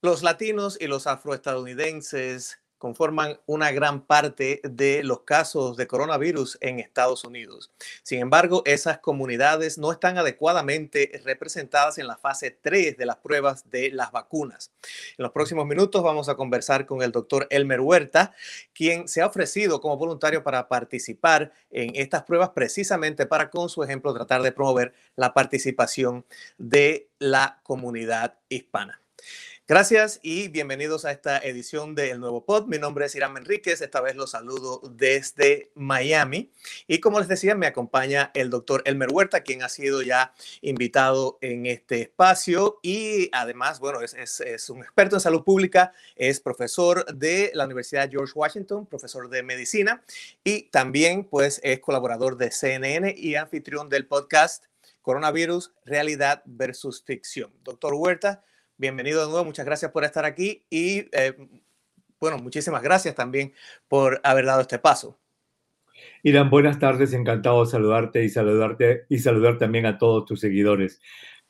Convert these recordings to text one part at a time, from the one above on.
Los latinos y los afroestadounidenses conforman una gran parte de los casos de coronavirus en Estados Unidos. Sin embargo, esas comunidades no están adecuadamente representadas en la fase 3 de las pruebas de las vacunas. En los próximos minutos vamos a conversar con el doctor Elmer Huerta, quien se ha ofrecido como voluntario para participar en estas pruebas precisamente para, con su ejemplo, tratar de promover la participación de la comunidad hispana. Gracias y bienvenidos a esta edición del Nuevo Pod. Mi nombre es Irán Enríquez, esta vez los saludo desde Miami. Y como les decía, me acompaña el doctor Elmer Huerta, quien ha sido ya invitado en este espacio y además, bueno, es, es un experto en salud pública, es profesor de la Universidad George Washington, profesor de medicina y también pues es colaborador de CNN y anfitrión del podcast Coronavirus, Realidad versus Ficción. Doctor Huerta, bienvenido de nuevo, muchas gracias por estar aquí y eh, bueno, muchísimas gracias también por haber dado este paso. Irán, buenas tardes, encantado de saludarte y saludarte y saludar también a todos tus seguidores.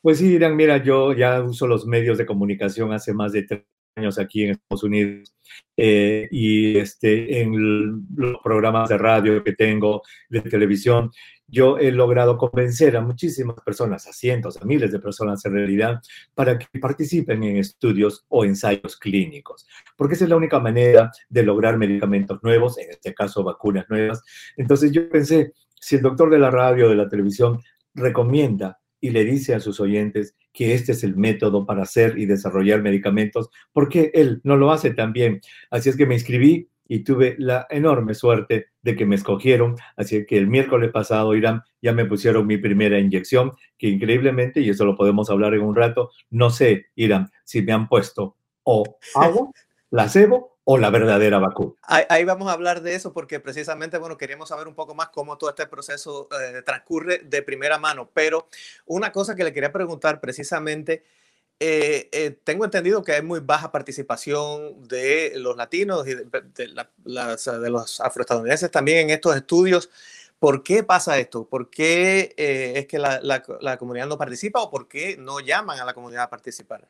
Pues sí, Irán, mira, yo ya uso los medios de comunicación hace más de tres años aquí en Estados Unidos eh, y este, en los programas de radio que tengo, de televisión, yo he logrado convencer a muchísimas personas, a cientos, a miles de personas en realidad, para que participen en estudios o ensayos clínicos, porque esa es la única manera de lograr medicamentos nuevos, en este caso vacunas nuevas. Entonces yo pensé, si el doctor de la radio o de la televisión recomienda y le dice a sus oyentes que este es el método para hacer y desarrollar medicamentos, ¿por qué él no lo hace también? Así es que me inscribí y tuve la enorme suerte de que me escogieron. Así que el miércoles pasado, Irán, ya me pusieron mi primera inyección, que increíblemente, y eso lo podemos hablar en un rato, no sé, Irán, si me han puesto o agua, placebo o la verdadera vacuna. Ahí, vamos a hablar de eso porque precisamente, bueno, queríamos saber un poco más cómo todo este proceso eh, transcurre de primera mano. Pero una cosa que le quería preguntar precisamente eh, eh, tengo entendido que hay muy baja participación de los latinos y de, los afroestadounidenses también en estos estudios. ¿Por qué pasa esto? ¿Por qué eh, es que la, comunidad no participa o por qué no llaman a la comunidad a participar?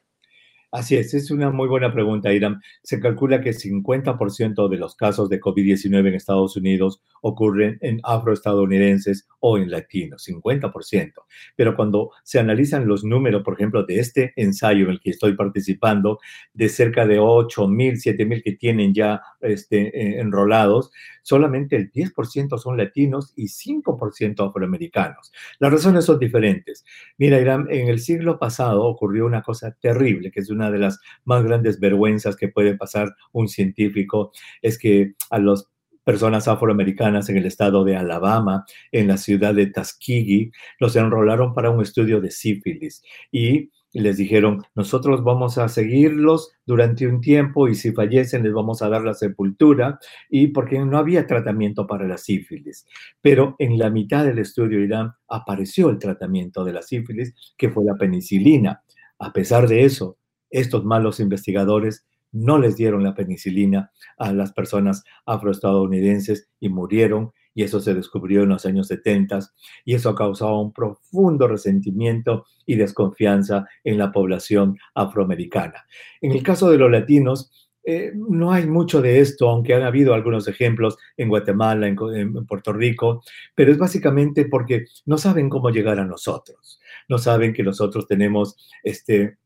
Así es, es una muy buena pregunta, Irán. Se calcula que 50% de los casos de COVID-19 en Estados Unidos ocurren en afroestadounidenses o en latinos, 50%. Pero cuando se analizan los números, por ejemplo, de este ensayo en el que estoy participando, de cerca de 8.000, 7.000 que tienen ya este, eh, enrolados, solamente el 10% son latinos y 5% afroamericanos. Las razones son diferentes. Mira, Irán, en el siglo pasado ocurrió una cosa terrible, que es una de las más grandes vergüenzas que puede pasar un científico, es que a las personas afroamericanas en el estado de Alabama, en la ciudad de Tuskegee, los enrolaron para un estudio de sífilis y les dijeron, nosotros vamos a seguirlos durante un tiempo y si fallecen les vamos a dar la sepultura y porque no había tratamiento para la sífilis. Pero en la mitad del estudio Irán apareció el tratamiento de la sífilis, que fue la penicilina. A pesar de eso, estos malos investigadores no les dieron la penicilina a las personas afroestadounidenses y murieron y eso se descubrió en los años 70 y eso ha causado un profundo resentimiento y desconfianza en la población afroamericana. En el caso de los latinos, eh, no hay mucho de esto, aunque han habido algunos ejemplos en Guatemala, en, en, Puerto Rico, pero es básicamente porque no saben cómo llegar a nosotros, no saben que nosotros tenemos este,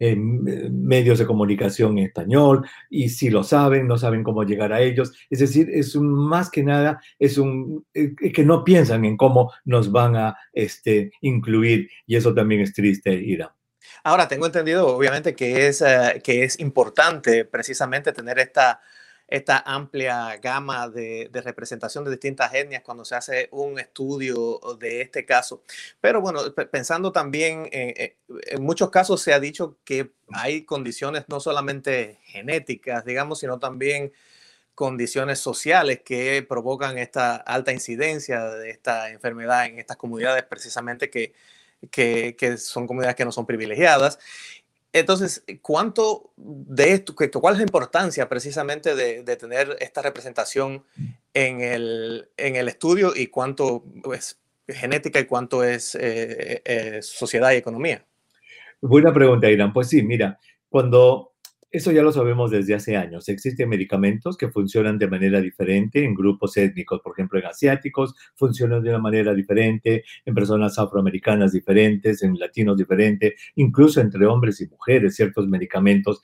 medios de comunicación español y si lo saben, no saben cómo llegar a ellos. Es decir, es un, más que nada, es un, eh, que no piensan en cómo nos van a este, incluir y eso también es triste, Ira. Ahora, tengo entendido, obviamente, que es, eh, que es importante precisamente tener esta esta amplia gama de, representación de distintas etnias cuando se hace un estudio de este caso. Pero bueno, pensando también, en, en muchos casos se ha dicho que hay condiciones no solamente genéticas, digamos, sino también condiciones sociales que provocan esta alta incidencia de esta enfermedad en estas comunidades precisamente que, son comunidades que no son privilegiadas. Entonces, ¿cuánto de esto, cuál es la importancia precisamente de, tener esta representación en el, en el estudio y cuánto es genética y cuánto es eh, eh, sociedad y economía? Buena pregunta, Irán. Pues sí, mira, cuando eso ya lo sabemos desde hace años. Existen medicamentos que funcionan de manera diferente en grupos étnicos, por ejemplo, en asiáticos funcionan de una manera diferente, en personas afroamericanas diferentes, en latinos diferentes, incluso entre hombres y mujeres, ciertos medicamentos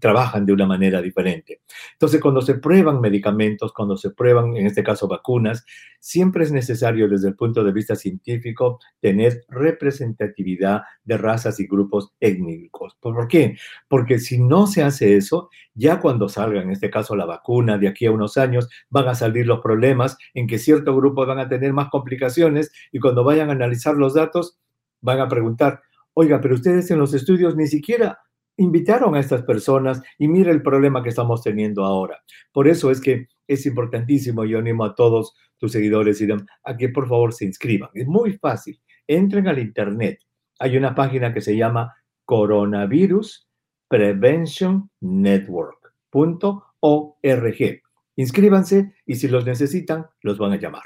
trabajan de una manera diferente. Entonces, cuando se prueban medicamentos, cuando se prueban, en este caso, vacunas, siempre es necesario desde el punto de vista científico tener representatividad de razas y grupos étnicos. ¿Por qué? Porque si no no se hace eso, ya cuando salga, en este caso, la vacuna de aquí a unos años, van a salir los problemas en que ciertos grupos van a tener más complicaciones y cuando vayan a analizar los datos, van a preguntar, oiga, pero ustedes en los estudios ni siquiera invitaron a estas personas y mire el problema que estamos teniendo ahora. Por eso es que es importantísimo, yo animo a todos tus seguidores a que por favor se inscriban. Es muy fácil. Entren al Internet. Hay una página que se llama coronavirus preventionnetwork.org. Inscríbanse y si los necesitan, los van a llamar.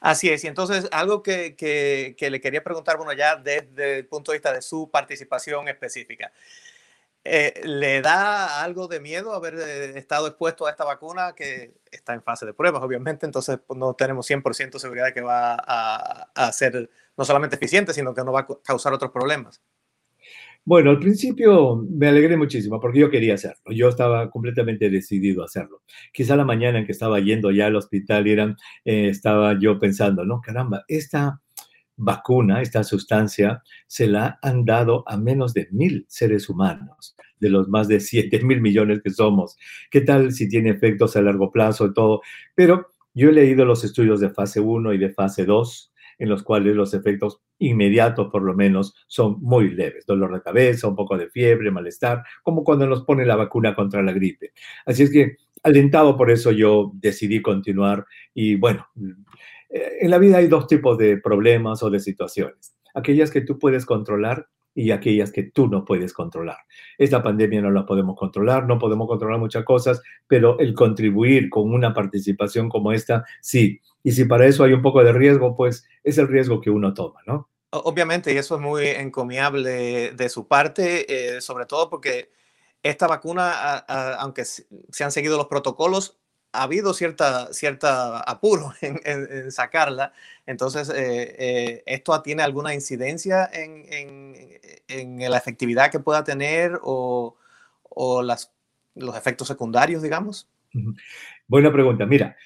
Así es, y entonces algo que, que, le quería preguntar, bueno, ya desde el punto de vista de su participación específica. Eh, ¿Le da algo de miedo haber eh, estado expuesto a esta vacuna que está en fase de pruebas, obviamente? Entonces pues, no tenemos 100% seguridad que va a, a ser no solamente eficiente, sino que no va a causar otros problemas. Bueno, al principio me alegré muchísimo porque yo quería hacerlo. Yo estaba completamente decidido a hacerlo. Quizá la mañana en que estaba yendo ya al hospital, eran, eh, estaba yo pensando, no, caramba, esta vacuna, esta sustancia, se la han dado a menos de mil seres humanos, de los más de siete mil millones que somos. ¿Qué tal si tiene efectos a largo plazo y todo? Pero yo he leído los estudios de fase 1 y de fase 2 en los cuales los efectos inmediatos, por lo menos, son muy leves. Dolor de cabeza, un poco de fiebre, malestar, como cuando nos pone la vacuna contra la gripe. Así es que, alentado por eso, yo decidí continuar y bueno, eh, en la vida hay dos tipos de problemas o de situaciones. Aquellas que tú puedes controlar y aquellas que tú no puedes controlar. Esta pandemia no la podemos controlar, no podemos controlar muchas cosas, pero el contribuir con una participación como esta, sí. Y si para eso hay un poco de riesgo, pues es el riesgo que uno toma, ¿no? Obviamente, y eso es muy encomiable de su parte, eh, sobre todo porque esta vacuna, aunque se han seguido los protocolos, ha habido cierta, cierta apuro en, sacarla. Entonces, eh, eh, ¿esto tiene alguna incidencia en, la efectividad que pueda tener o, las, los efectos secundarios, digamos? Buena pregunta. Mira,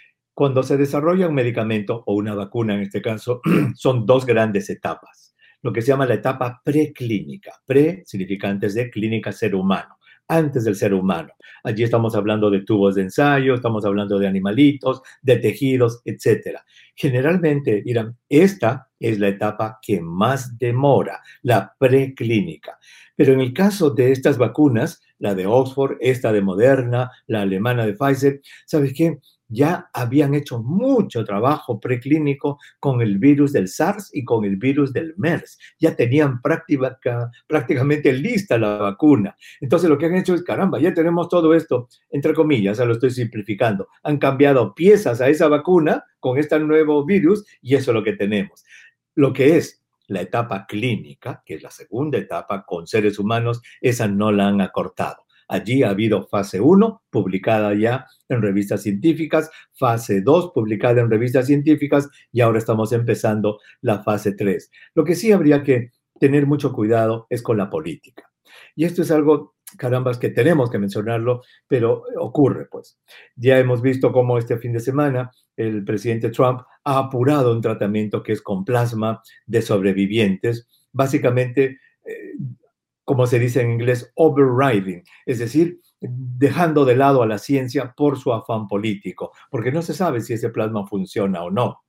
cuando se desarrolla un medicamento o una vacuna, en este caso, son dos grandes etapas. Lo que se llama la etapa preclínica. Pre significa antes de clínica ser humano antes del ser humano. Allí estamos hablando de tubos de ensayo, estamos hablando de animalitos, de tejidos, etc. Generalmente, dirán, esta es la etapa que más demora, la preclínica. Pero en el caso de estas vacunas, la de Oxford, esta de Moderna, la alemana de Pfizer, ¿sabes qué? Ya habían hecho mucho trabajo preclínico con el virus del SARS y con el virus del MERS. Ya tenían prácticamente lista la vacuna. Entonces lo que han hecho es, caramba, ya tenemos todo esto, entre comillas, ya lo estoy simplificando. Han cambiado piezas a esa vacuna con este nuevo virus y eso es lo que tenemos. Lo que es la etapa clínica, que es la segunda etapa con seres humanos, esa no la han acortado. Allí ha habido fase 1, publicada ya en revistas científicas, fase 2, publicada en revistas científicas, y ahora estamos empezando la fase 3. Lo que sí habría que tener mucho cuidado es con la política. Y esto es algo, carambas, que tenemos que mencionarlo, pero ocurre, pues. Ya hemos visto cómo este fin de semana el presidente Trump ha apurado un tratamiento que es con plasma de sobrevivientes, básicamente eh, como se dice en inglés, overriding, es decir, dejando de lado a la ciencia por su afán político, porque no se sabe si ese plasma funciona o no.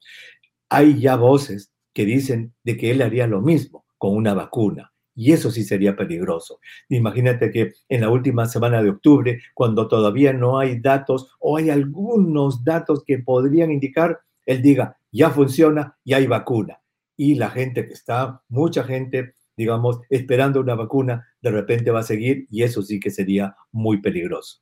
Hay ya voces que dicen de que él haría lo mismo con una vacuna. Y eso sí sería peligroso. Imagínate que en la última semana de octubre, cuando todavía no hay datos o hay algunos datos que podrían indicar, él diga, ya funciona y hay vacuna. Y la gente que está, mucha gente digamos, esperando una vacuna, de repente va a seguir y eso sí que sería muy peligroso.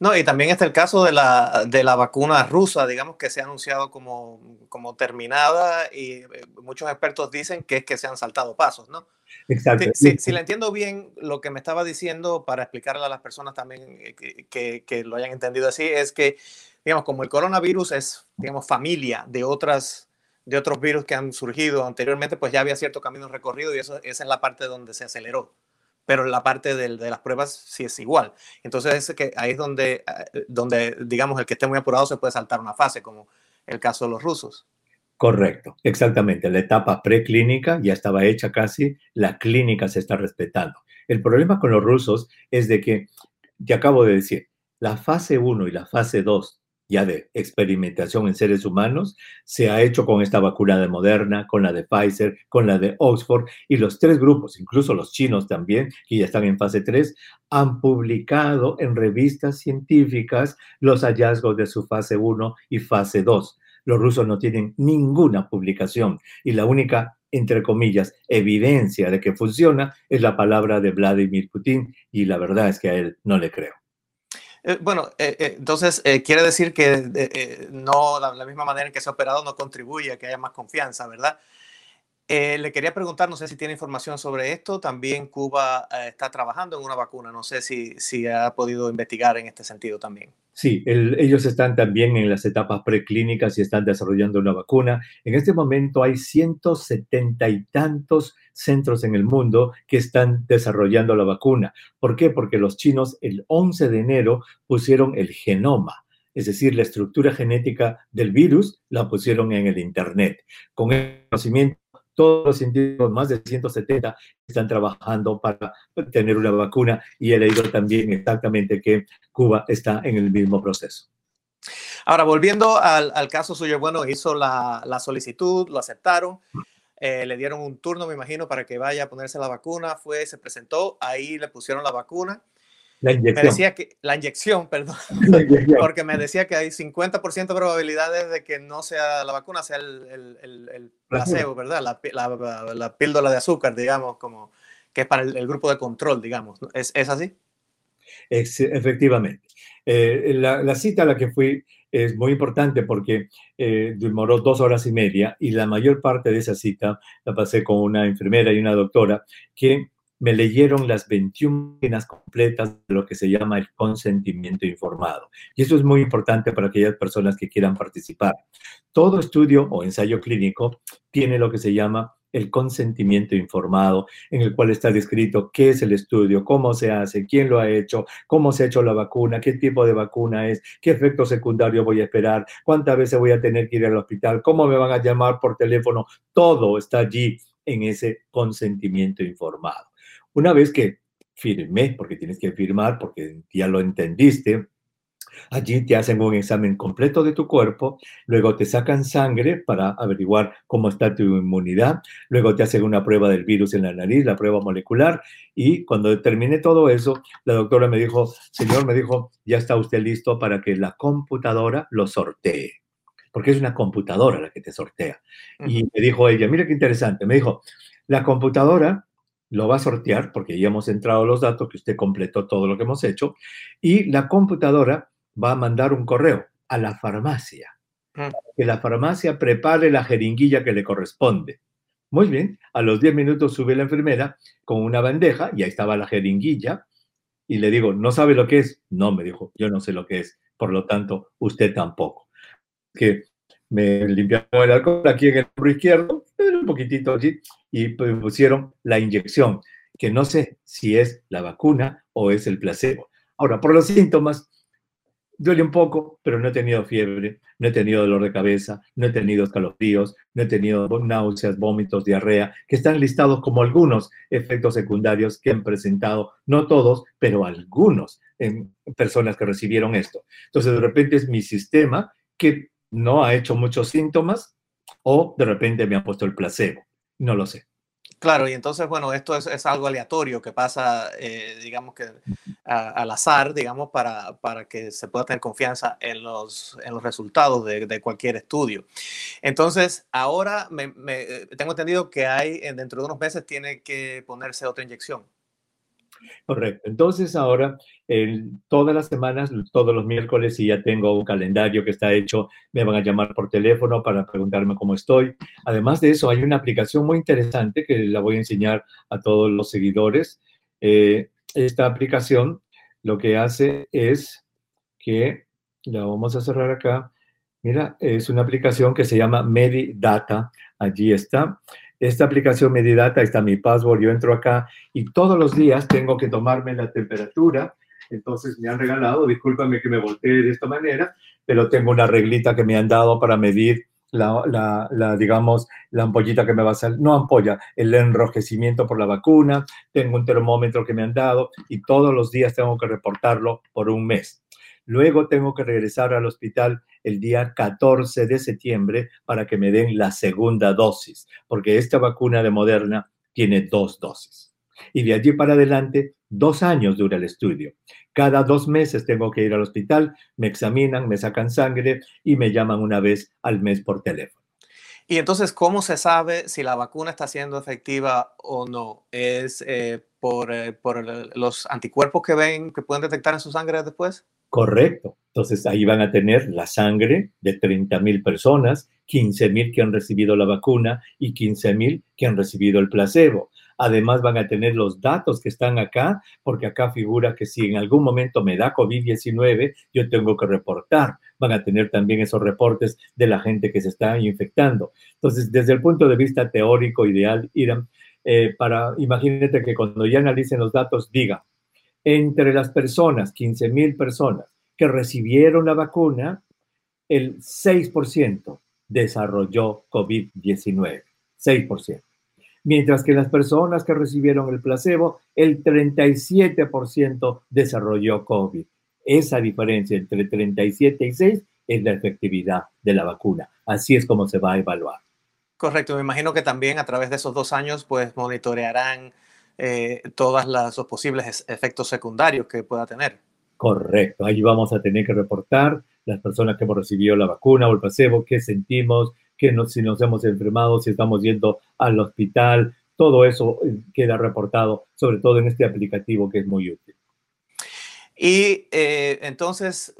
No, y también está el caso de la, de la vacuna rusa, digamos que se ha anunciado como, como terminada y eh, muchos expertos dicen que es que se han saltado pasos, ¿no? Exacto. Si, si, le entiendo bien lo que me estaba diciendo para explicarle a las personas también eh, que, que, que, lo hayan entendido así, es que, digamos, como el coronavirus es, digamos, familia de otras de otros virus que han surgido anteriormente, pues ya había cierto camino recorrido y eso esa es la parte donde se aceleró pero la parte de, las pruebas sí es igual. Entonces es que ahí es donde, eh, donde, digamos, el que esté muy apurado se puede saltar una fase, como el caso de los rusos. Correcto, exactamente. La etapa preclínica ya estaba hecha casi, la clínica se está respetando. El problema con los rusos es de que, te acabo de decir, la fase 1 y la fase 2 ya de experimentación en seres humanos, se ha hecho con esta vacuna de Moderna, con la de Pfizer, con la de Oxford, y los tres grupos, incluso los chinos también, que ya están en fase 3, han publicado en revistas científicas los hallazgos de su fase 1 y fase 2. Los rusos no tienen ninguna publicación y la única entre comillas, evidencia de que funciona es la palabra de Vladimir Putin y la verdad es que a él no le creo. Eh, bueno, eh, eh, entonces quiere decir que no la, la, misma manera en que se ha operado no contribuye a que haya más confianza, ¿verdad? Le quería preguntar, no sé si tiene información sobre esto. También Cuba está trabajando en una vacuna. No sé si, si ha podido investigar en este sentido también. Sí, el, ellos están también en las etapas preclínicas y están desarrollando una vacuna. En este momento hay 170 y tantos centros en el mundo que están desarrollando la vacuna. ¿Por qué? Porque los chinos el 11 de enero pusieron el genoma, es decir, la estructura genética del virus, la pusieron en el Internet. Con el conocimiento todos los científicos, más de 170, están trabajando para tener una vacuna y he leído también exactamente que Cuba está en el mismo proceso. Ahora, volviendo al, caso suyo, bueno, hizo la, la solicitud, lo aceptaron, eh, le dieron un turno, me imagino, para que vaya a ponerse la vacuna, fue, se presentó, ahí le pusieron la vacuna. La inyección. Me decía que, la inyección, perdón, la inyección. porque me decía que hay 50% de probabilidades de que no sea la vacuna, sea el, el, el, el placebo, ¿verdad? La, la, la, píldora de azúcar, digamos, como que es para el, grupo de control, digamos. ¿Es, es así? Es, efectivamente. Eh, la, la, cita a la que fui es muy importante porque eh, demoró dos horas y media y la mayor parte de esa cita la pasé con una enfermera y una doctora que me leyeron las 21 páginas completas de lo que se llama el consentimiento informado. Y eso es muy importante para aquellas personas que quieran participar. Todo estudio o ensayo clínico tiene lo que se llama el consentimiento informado, en el cual está descrito qué es el estudio, cómo se hace, quién lo ha hecho, cómo se ha hecho la vacuna, qué tipo de vacuna es, qué efecto secundario voy a esperar, cuántas veces voy a tener que ir al hospital, cómo me van a llamar por teléfono. Todo está allí en ese consentimiento informado. Una vez que firmé, porque tienes que firmar, porque ya lo entendiste, Allí te hacen un examen completo de tu cuerpo, luego te sacan sangre para averiguar cómo está tu inmunidad, luego te hacen una prueba del virus en la nariz, la prueba molecular, y cuando terminé todo eso, la doctora me dijo, señor, me dijo, ya está usted listo para que la computadora lo sortee, porque es una computadora la que te sortea. Uh -huh. Y me dijo ella, mira qué interesante, me dijo, la computadora lo va a sortear porque ya hemos entrado los datos, que usted completó todo lo que hemos hecho, y la computadora va a mandar un correo a la farmacia. Mm. Que la farmacia prepare la jeringuilla que le corresponde. Muy bien, a los 10 minutos sube la enfermera con una bandeja y ahí estaba la jeringuilla y le digo, ¿no sabe lo que es? No, me dijo, yo no sé lo que es, por lo tanto, usted tampoco. Que me limpiaron el alcohol aquí en el hombro izquierdo, un poquitito allí, y pusieron la inyección, que no sé si es la vacuna o es el placebo. Ahora, por los síntomas, duele un poco, pero no he tenido fiebre, no he tenido dolor de cabeza, no he tenido escalofríos, no he tenido náuseas, vómitos, diarrea, que están listados como algunos efectos secundarios que han presentado, no todos, pero algunos en personas que recibieron esto. Entonces, de repente es mi sistema que no ha hecho muchos síntomas o de repente me ha puesto el placebo. No lo sé. Claro, y entonces, bueno, esto es, es algo aleatorio que pasa, eh, digamos que al azar, digamos, para, para, que se pueda tener confianza en los, en los resultados de, de cualquier estudio. Entonces, ahora me, me, tengo entendido que hay, dentro de unos meses, tiene que ponerse otra inyección. Correcto. Entonces ahora, todas las semanas, todos los miércoles, y ya tengo un calendario que está hecho, me van a llamar por teléfono para preguntarme cómo estoy. Además de eso, hay una aplicación muy interesante que la voy a enseñar a todos los seguidores. Eh, esta aplicación lo que hace es que, la vamos a cerrar acá, mira, es una aplicación que se llama Medidata. Allí está. Esta aplicación Medidata, está mi password, yo entro acá y todos los días tengo que tomarme la temperatura. Entonces me han regalado, discúlpame que me voltee de esta manera, pero tengo una reglita que me han dado para medir la, la, digamos, la ampollita que me va a salir, no ampolla, el enrojecimiento por la vacuna, tengo un termómetro que me han dado y todos los días tengo que reportarlo por un mes. Luego tengo que regresar al hospital el día 14 de septiembre para que me den la segunda dosis, porque esta vacuna de Moderna tiene dos dosis. Y de allí para adelante, dos años dura el estudio. Cada dos meses tengo que ir al hospital, me examinan, me sacan sangre y me llaman una vez al mes por teléfono. Y entonces, ¿cómo se sabe si la vacuna está siendo efectiva o no? ¿Es eh, por, eh, por los anticuerpos que ven, que pueden detectar en su sangre después? Correcto. Entonces ahí van a tener la sangre de 30 mil personas, 15 mil que han recibido la vacuna y 15 mil que han recibido el placebo. Además van a tener los datos que están acá, porque acá figura que si en algún momento me da COVID-19, yo tengo que reportar. Van a tener también esos reportes de la gente que se está infectando. Entonces, desde el punto de vista teórico ideal, Irán, eh, para, imagínate que cuando ya analicen los datos, diga, entre las personas, 15 mil personas que recibieron la vacuna, el 6% desarrolló COVID-19. 6%. Mientras que las personas que recibieron el placebo, el 37% desarrolló COVID. Esa diferencia entre 37 y 6 es la efectividad de la vacuna. Así es como se va a evaluar. Correcto, me imagino que también a través de esos dos años, pues monitorearán eh, todos los posibles efectos secundarios que pueda tener. Correcto, ahí vamos a tener que reportar las personas que hemos recibido la vacuna o el placebo, qué sentimos, qué si nos hemos enfermado, si estamos yendo al hospital, todo eso eh, queda reportado, sobre todo en este aplicativo que es muy útil. Y eh, entonces,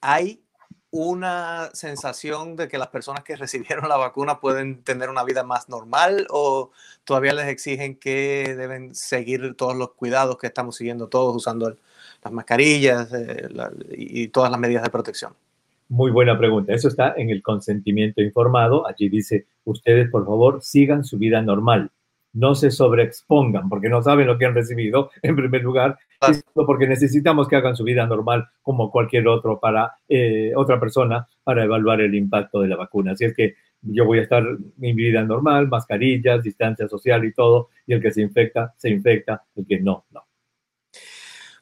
hay una sensación de que las personas que recibieron la vacuna pueden tener una vida más normal o todavía les exigen que deben seguir todos los cuidados que estamos siguiendo todos usando las mascarillas eh, y todas las medidas de protección? Muy buena pregunta. Eso está en el consentimiento informado. Allí dice, ustedes por favor sigan su vida normal no se sobreexpongan porque no saben lo que han recibido, en primer lugar, porque necesitamos que hagan su vida normal como cualquier otro para eh, otra persona para evaluar el impacto de la vacuna. Así es que yo voy a estar mi vida normal, mascarillas, distancia social y todo, y el que se infecta, se infecta, el que no, no.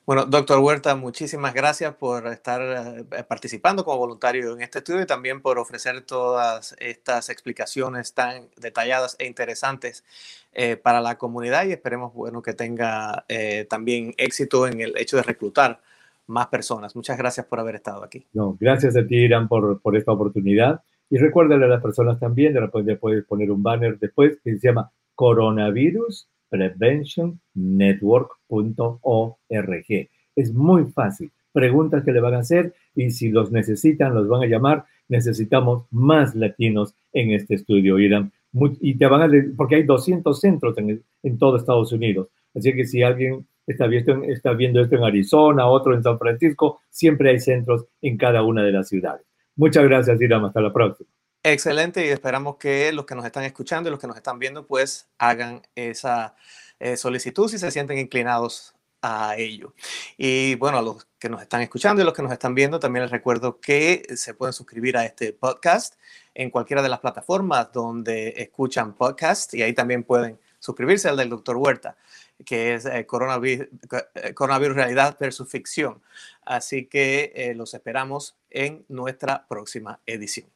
Bueno, doctor Huerta, muchísimas gracias por estar eh, participando como voluntario en este estudio y también por ofrecer todas estas explicaciones tan detalladas e interesantes eh, para la comunidad y esperemos bueno, que tenga eh, también éxito en el hecho de reclutar más personas. Muchas gracias por haber estado aquí. No, gracias a ti, Irán, por, por esta oportunidad. Y recuérdale a las personas también, repente puedes poner un banner después que se llama Coronavirus preventionnetwork.org. Es muy fácil. Preguntas que le van a hacer y si los necesitan, los van a llamar. Necesitamos más latinos en este estudio, Irán. y te van a porque hay 200 centros en, en todo Estados Unidos. Así que si alguien está viendo, está viendo esto en Arizona, otro en San Francisco, siempre hay centros en cada una de las ciudades. Muchas gracias, Irán. Hasta la próxima. Excelente y esperamos que los que nos están escuchando y los que nos están viendo pues hagan esa eh, solicitud si se sienten inclinados a ello. Y bueno, a los que nos están escuchando y los que nos están viendo, también les recuerdo que se pueden suscribir a este podcast en cualquiera de las plataformas donde escuchan podcast y ahí también pueden suscribirse al del doctor Huerta, que es eh, eh, coronavirus, Realidad versus Ficción. Así que los esperamos en nuestra próxima edición.